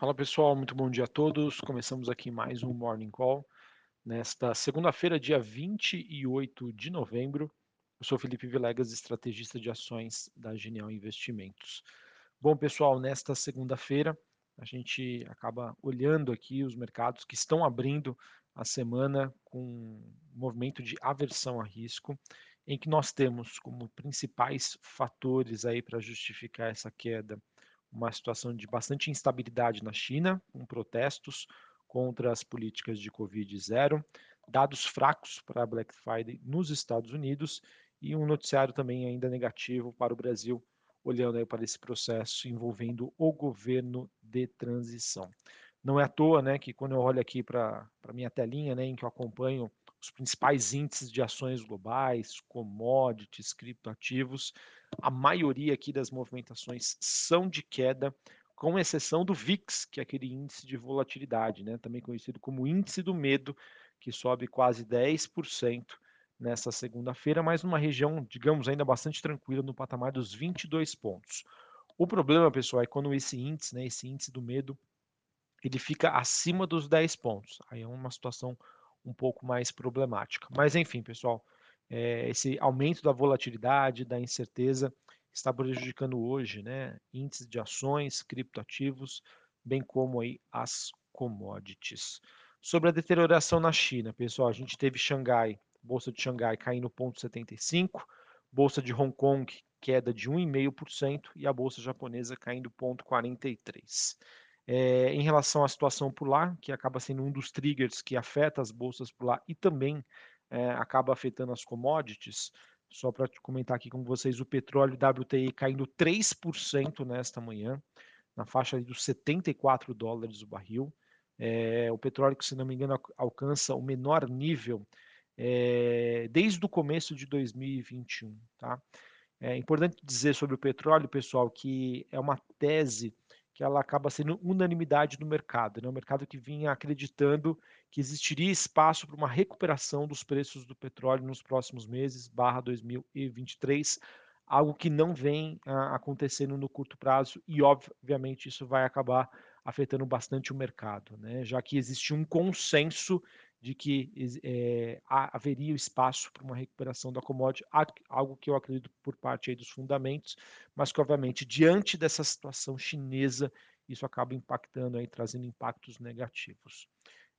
Fala pessoal, muito bom dia a todos. Começamos aqui mais um Morning Call nesta segunda-feira, dia 28 de novembro. Eu sou Felipe Vilegas, estrategista de ações da Genial Investimentos. Bom pessoal, nesta segunda-feira a gente acaba olhando aqui os mercados que estão abrindo a semana com um movimento de aversão a risco, em que nós temos como principais fatores aí para justificar essa queda uma situação de bastante instabilidade na China, com protestos contra as políticas de Covid zero, dados fracos para a Black Friday nos Estados Unidos e um noticiário também ainda negativo para o Brasil, olhando para esse processo envolvendo o governo de transição. Não é à toa né, que quando eu olho aqui para a minha telinha, né, em que eu acompanho os principais índices de ações globais, commodities, criptoativos, a maioria aqui das movimentações são de queda, com exceção do VIX, que é aquele índice de volatilidade, né, também conhecido como índice do medo, que sobe quase 10% nessa segunda-feira, mas numa região, digamos, ainda bastante tranquila, no patamar dos 22 pontos. O problema, pessoal, é quando esse índice, né, esse índice do medo, ele fica acima dos 10 pontos. Aí é uma situação um pouco mais problemática. Mas enfim, pessoal, é, esse aumento da volatilidade, da incerteza, está prejudicando hoje né, índices de ações, criptoativos, bem como aí as commodities. Sobre a deterioração na China, pessoal, a gente teve Xangai, bolsa de Xangai caindo 0,75, bolsa de Hong Kong queda de 1,5% e a bolsa japonesa caindo 0,43. É, em relação à situação por lá, que acaba sendo um dos triggers que afeta as bolsas por lá e também é, acaba afetando as commodities, só para comentar aqui com vocês, o petróleo WTI caindo 3% nesta manhã, na faixa dos 74 dólares o barril. É, o petróleo, que se não me engano, alcança o menor nível desde o começo de 2021. Tá? É importante dizer sobre o petróleo, pessoal, que é uma tese que ela acaba sendo unanimidade no mercado. Né? O mercado que vinha acreditando que existiria espaço para uma recuperação dos preços do petróleo nos próximos meses, barra 2023, algo que não vem ah, acontecendo no curto prazo e, obviamente, isso vai acabar afetando bastante o mercado, né? já que existe um consenso de que é, haveria espaço para uma recuperação da commodity, algo que eu acredito por parte dos fundamentos, mas que obviamente diante dessa situação chinesa isso acaba impactando aí, trazendo impactos negativos.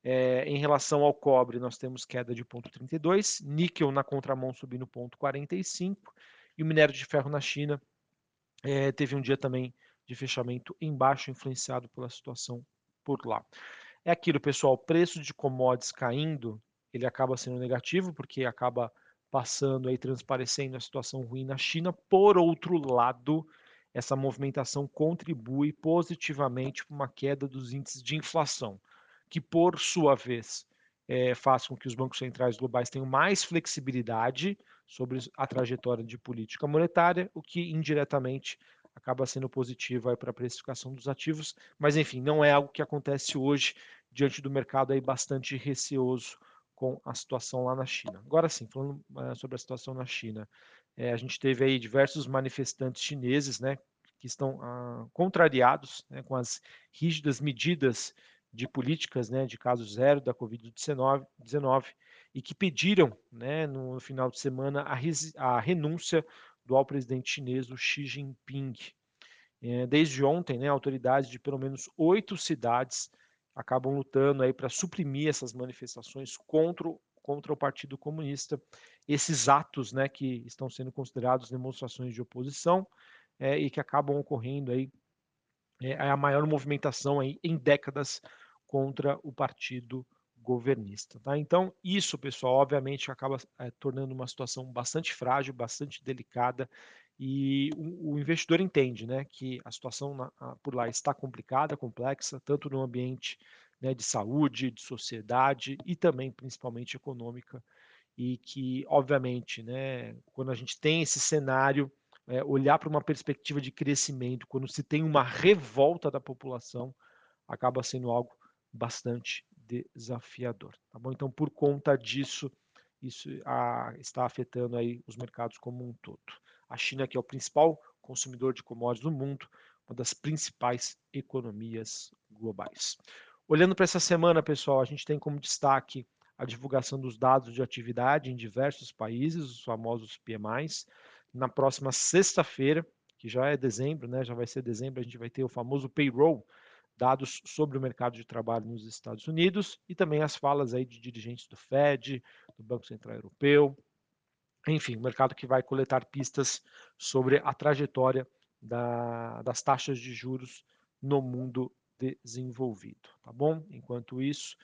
É, em relação ao cobre, nós temos queda de 0,32, níquel na contramão subindo 0,45 e o minério de ferro na China é, teve um dia também de fechamento em baixo, influenciado pela situação por lá. É aquilo, pessoal, preço de commodities caindo, ele acaba sendo negativo, porque acaba passando aí, transparecendo a situação ruim na China. Por outro lado, essa movimentação contribui positivamente para uma queda dos índices de inflação, que por sua vez é, faz com que os bancos centrais globais tenham mais flexibilidade sobre a trajetória de política monetária, o que indiretamente acaba sendo positiva para a precificação dos ativos, mas enfim, não é algo que acontece hoje diante do mercado aí bastante receoso com a situação lá na China. Agora sim, falando uh, sobre a situação na China, é, a gente teve aí diversos manifestantes chineses, né, que estão uh, contrariados né, com as rígidas medidas de políticas, né, de caso zero da Covid-19, e que pediram, né, no final de semana, a, a renúncia atual presidente chinês, o Xi Jinping. É, desde ontem, né, autoridades de pelo menos oito cidades acabam lutando aí para suprimir essas manifestações contra, contra o Partido Comunista. Esses atos, né, que estão sendo considerados demonstrações de oposição é, e que acabam ocorrendo aí é, a maior movimentação aí em décadas contra o Partido governista. Tá? Então, isso, pessoal, obviamente acaba é, tornando uma situação bastante frágil, bastante delicada, e o, o investidor entende né, que a situação na, a, por lá está complicada, complexa, tanto no ambiente né, de saúde, de sociedade e também, principalmente, econômica, e que, obviamente, né, quando a gente tem esse cenário, é, olhar para uma perspectiva de crescimento, quando se tem uma revolta da população, acaba sendo algo bastante desafiador, tá bom? Então, por conta disso, isso a, está afetando aí os mercados como um todo. A China, que é o principal consumidor de commodities do mundo, uma das principais economias globais. Olhando para essa semana, pessoal, a gente tem como destaque a divulgação dos dados de atividade em diversos países, os famosos PMIs. Na próxima sexta-feira, que já é dezembro, né, já vai ser dezembro, a gente vai ter o famoso payroll, dados sobre o mercado de trabalho nos Estados Unidos e também as falas aí de dirigentes do Fed, do Banco Central Europeu, enfim, o mercado que vai coletar pistas sobre a trajetória da, das taxas de juros no mundo desenvolvido, tá bom? Enquanto isso,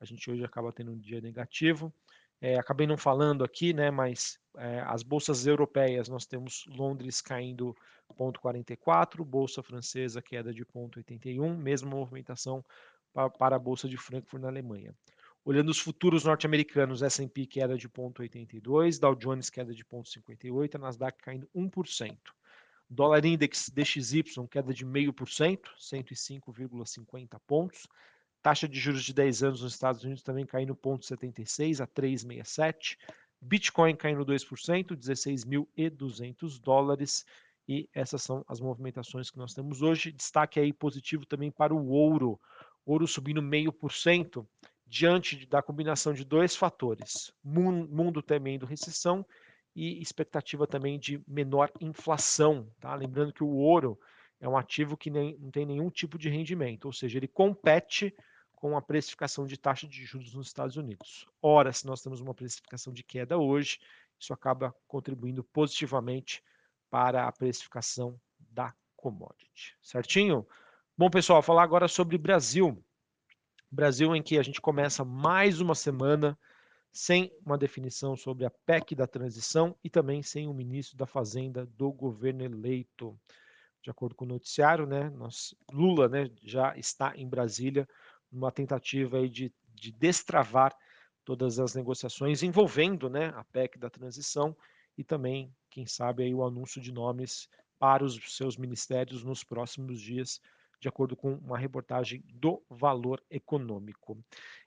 a gente hoje acaba tendo um dia negativo. É, acabei não falando aqui, né, mas é, as bolsas europeias, nós temos Londres caindo 0,44, bolsa francesa queda de 0,81, mesma movimentação para, para a bolsa de Frankfurt na Alemanha. Olhando os futuros norte-americanos, S&P queda de 0,82, Dow Jones queda de 0,58, a Nasdaq caindo 1%. Dólar Index DXY queda de 0,5%, 105,50 pontos. Taxa de juros de 10 anos nos Estados Unidos também caindo 0,76 a 3,67. Bitcoin caindo 2%, 16.200 dólares. E essas são as movimentações que nós temos hoje. Destaque aí positivo também para o ouro. Ouro subindo 0,5% diante da combinação de dois fatores: mundo temendo recessão e expectativa também de menor inflação. Tá? Lembrando que o ouro é um ativo que nem, não tem nenhum tipo de rendimento, ou seja, ele compete com a precificação de taxa de juros nos Estados Unidos. Ora, se nós temos uma precificação de queda hoje, isso acaba contribuindo positivamente para a precificação da commodity. Certinho? Bom, pessoal, falar agora sobre Brasil. Brasil em que a gente começa mais uma semana sem uma definição sobre a PEC da transição e também sem o ministro da Fazenda do governo eleito. De acordo com o noticiário, né, nós, Lula né, já está em Brasília uma tentativa aí de, de destravar todas as negociações envolvendo né, a PEC da transição e também, quem sabe, aí o anúncio de nomes para os seus ministérios nos próximos dias, de acordo com uma reportagem do Valor Econômico.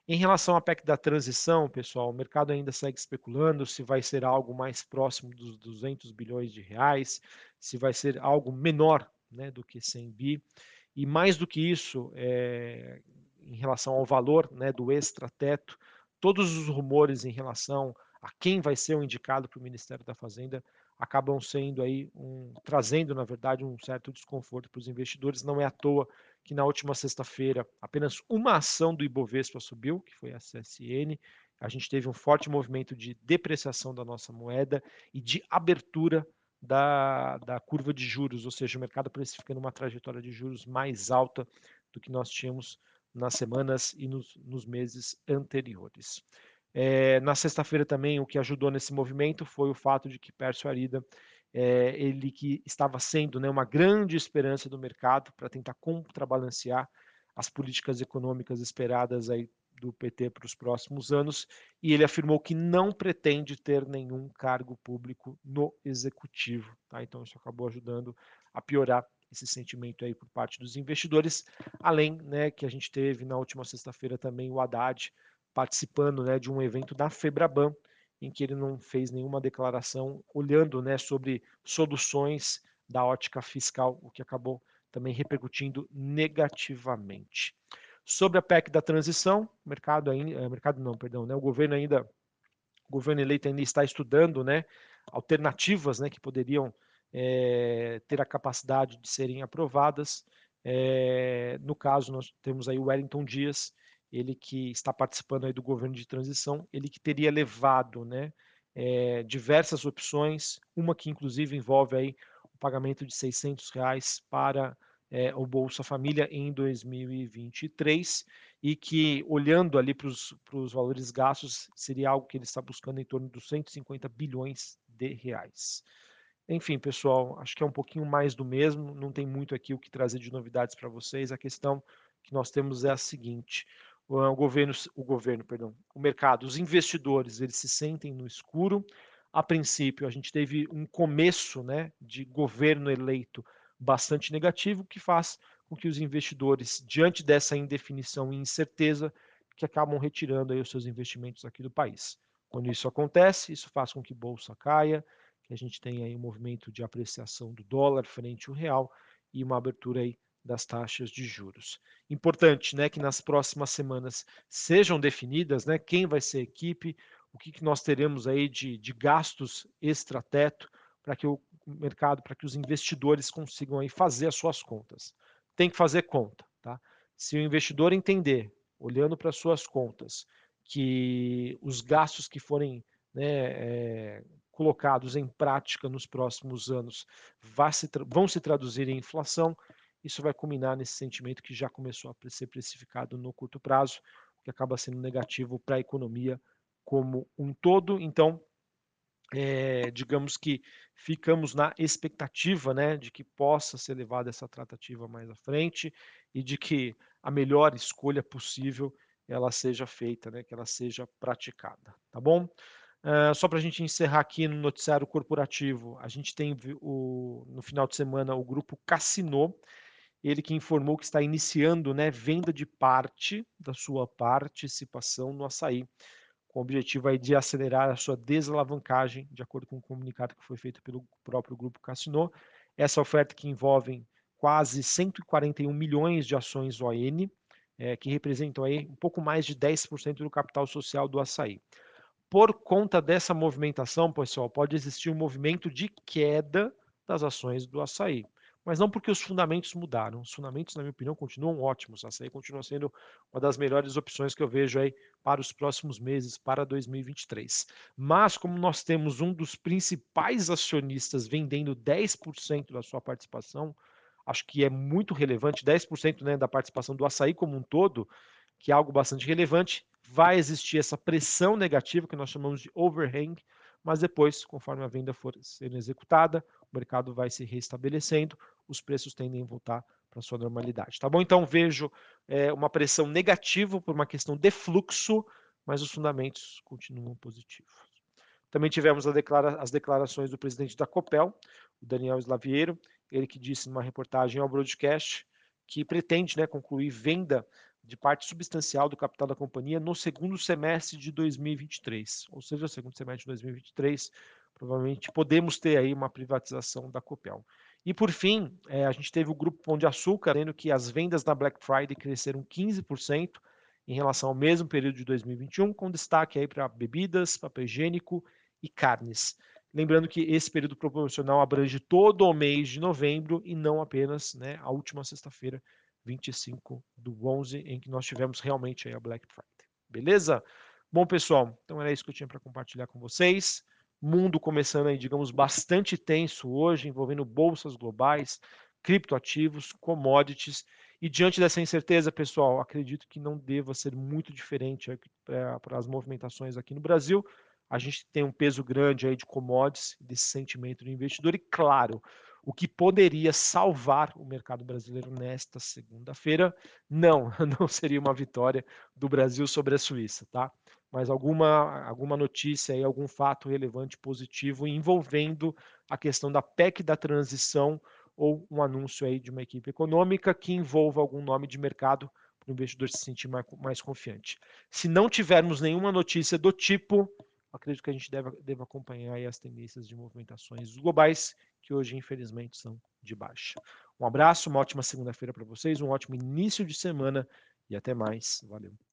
Em relação à PEC da transição, pessoal, o mercado ainda segue especulando se vai ser algo mais próximo dos 200 bilhões de reais, se vai ser algo menor né, do que 100 bi. E mais do que isso, é, em relação ao valor né, do extrateto, todos os rumores em relação a quem vai ser o indicado para o Ministério da Fazenda acabam sendo aí um, trazendo na verdade um certo desconforto para os investidores. Não é à toa que na última sexta-feira apenas uma ação do Ibovespa subiu, que foi a CSN. A gente teve um forte movimento de depreciação da nossa moeda e de abertura da, da curva de juros, ou seja, o mercado precificando uma trajetória de juros mais alta do que nós tínhamos nas semanas e nos, nos meses anteriores. É, na sexta-feira também o que ajudou nesse movimento foi o fato de que Pércio Arida, é, ele que estava sendo né, uma grande esperança do mercado para tentar contrabalancear as políticas econômicas esperadas aí do PT para os próximos anos, e ele afirmou que não pretende ter nenhum cargo público no executivo. Tá? Então isso acabou ajudando a piorar esse sentimento aí por parte dos investidores, além né, que a gente teve na última sexta-feira também o Haddad participando né, de um evento da Febraban, em que ele não fez nenhuma declaração olhando né, sobre soluções da ótica fiscal, o que acabou também repercutindo negativamente. Sobre a PEC da transição, mercado ainda, eh, mercado não, perdão, né, o governo ainda, o governo eleito ainda está estudando, né, alternativas, né, que poderiam é, ter a capacidade de serem aprovadas. É, no caso, nós temos aí o Wellington Dias, ele que está participando aí do governo de transição, ele que teria levado né, é, diversas opções, uma que inclusive envolve aí o pagamento de 600 reais para é, o Bolsa Família em 2023 e que, olhando ali para os valores gastos, seria algo que ele está buscando em torno dos 150 bilhões de reais. Enfim, pessoal, acho que é um pouquinho mais do mesmo, não tem muito aqui o que trazer de novidades para vocês. A questão que nós temos é a seguinte: o governo, o governo, perdão, o mercado, os investidores, eles se sentem no escuro. A princípio, a gente teve um começo, né, de governo eleito bastante negativo, que faz com que os investidores, diante dessa indefinição e incerteza, que acabam retirando aí os seus investimentos aqui do país. Quando isso acontece, isso faz com que bolsa caia, que a gente tem aí um movimento de apreciação do dólar frente ao real e uma abertura aí das taxas de juros. Importante, né, que nas próximas semanas sejam definidas, né, quem vai ser a equipe, o que, que nós teremos aí de, de gastos extrateto para que o mercado, para que os investidores consigam aí fazer as suas contas. Tem que fazer conta, tá? Se o investidor entender, olhando para suas contas, que os gastos que forem né, é, colocados em prática nos próximos anos vão se traduzir em inflação, isso vai culminar nesse sentimento que já começou a ser precificado no curto prazo, que acaba sendo negativo para a economia como um todo. Então, é, digamos que ficamos na expectativa né, de que possa ser levada essa tratativa mais à frente e de que a melhor escolha possível ela seja feita, né, que ela seja praticada, tá bom? Uh, só para a gente encerrar aqui no noticiário corporativo, a gente tem o, no final de semana o grupo Cassino, ele que informou que está iniciando né, venda de parte da sua participação no açaí com o objetivo aí de acelerar a sua desalavancagem, de acordo com o comunicado que foi feito pelo próprio grupo Cassino. Essa oferta que envolve quase 141 milhões de ações ON, é, que representam aí um pouco mais de 10% do capital social do açaí. Por conta dessa movimentação, pessoal, pode existir um movimento de queda das ações do açaí mas não porque os fundamentos mudaram. Os fundamentos, na minha opinião, continuam ótimos. A açaí continua sendo uma das melhores opções que eu vejo aí para os próximos meses, para 2023. Mas, como nós temos um dos principais acionistas vendendo 10% da sua participação, acho que é muito relevante, 10% né, da participação do açaí como um todo, que é algo bastante relevante. Vai existir essa pressão negativa que nós chamamos de overhang, mas depois, conforme a venda for sendo executada, o mercado vai se restabelecendo, os preços tendem a voltar para sua normalidade. Tá bom? Então vejo é, uma pressão negativa por uma questão de fluxo, mas os fundamentos continuam positivos. Também tivemos declara as declarações do presidente da Copel, o Daniel Slaviero, ele que disse numa reportagem ao broadcast que pretende né, concluir venda de parte substancial do capital da companhia no segundo semestre de 2023, ou seja, segundo semestre de 2023, provavelmente podemos ter aí uma privatização da Copel. E por fim, é, a gente teve o grupo Pão de Açúcar, vendo que as vendas na Black Friday cresceram 15% em relação ao mesmo período de 2021, com destaque aí para bebidas, papel higiênico e carnes. Lembrando que esse período proporcional abrange todo o mês de novembro e não apenas né, a última sexta-feira, 25 do 11, em que nós tivemos realmente a Black Friday. Beleza? Bom, pessoal, então era isso que eu tinha para compartilhar com vocês mundo começando aí, digamos, bastante tenso hoje, envolvendo bolsas globais, criptoativos, commodities. E diante dessa incerteza, pessoal, acredito que não deva ser muito diferente para as movimentações aqui no Brasil. A gente tem um peso grande aí de commodities, desse sentimento do investidor, e claro, o que poderia salvar o mercado brasileiro nesta segunda-feira, não, não seria uma vitória do Brasil sobre a Suíça, tá? Mas alguma, alguma notícia aí, algum fato relevante positivo envolvendo a questão da PEC da transição ou um anúncio aí de uma equipe econômica que envolva algum nome de mercado para o investidor se sentir mais, mais confiante. Se não tivermos nenhuma notícia do tipo, acredito que a gente deve, deve acompanhar as tendências de movimentações globais, que hoje, infelizmente, são de baixa. Um abraço, uma ótima segunda-feira para vocês, um ótimo início de semana e até mais. Valeu.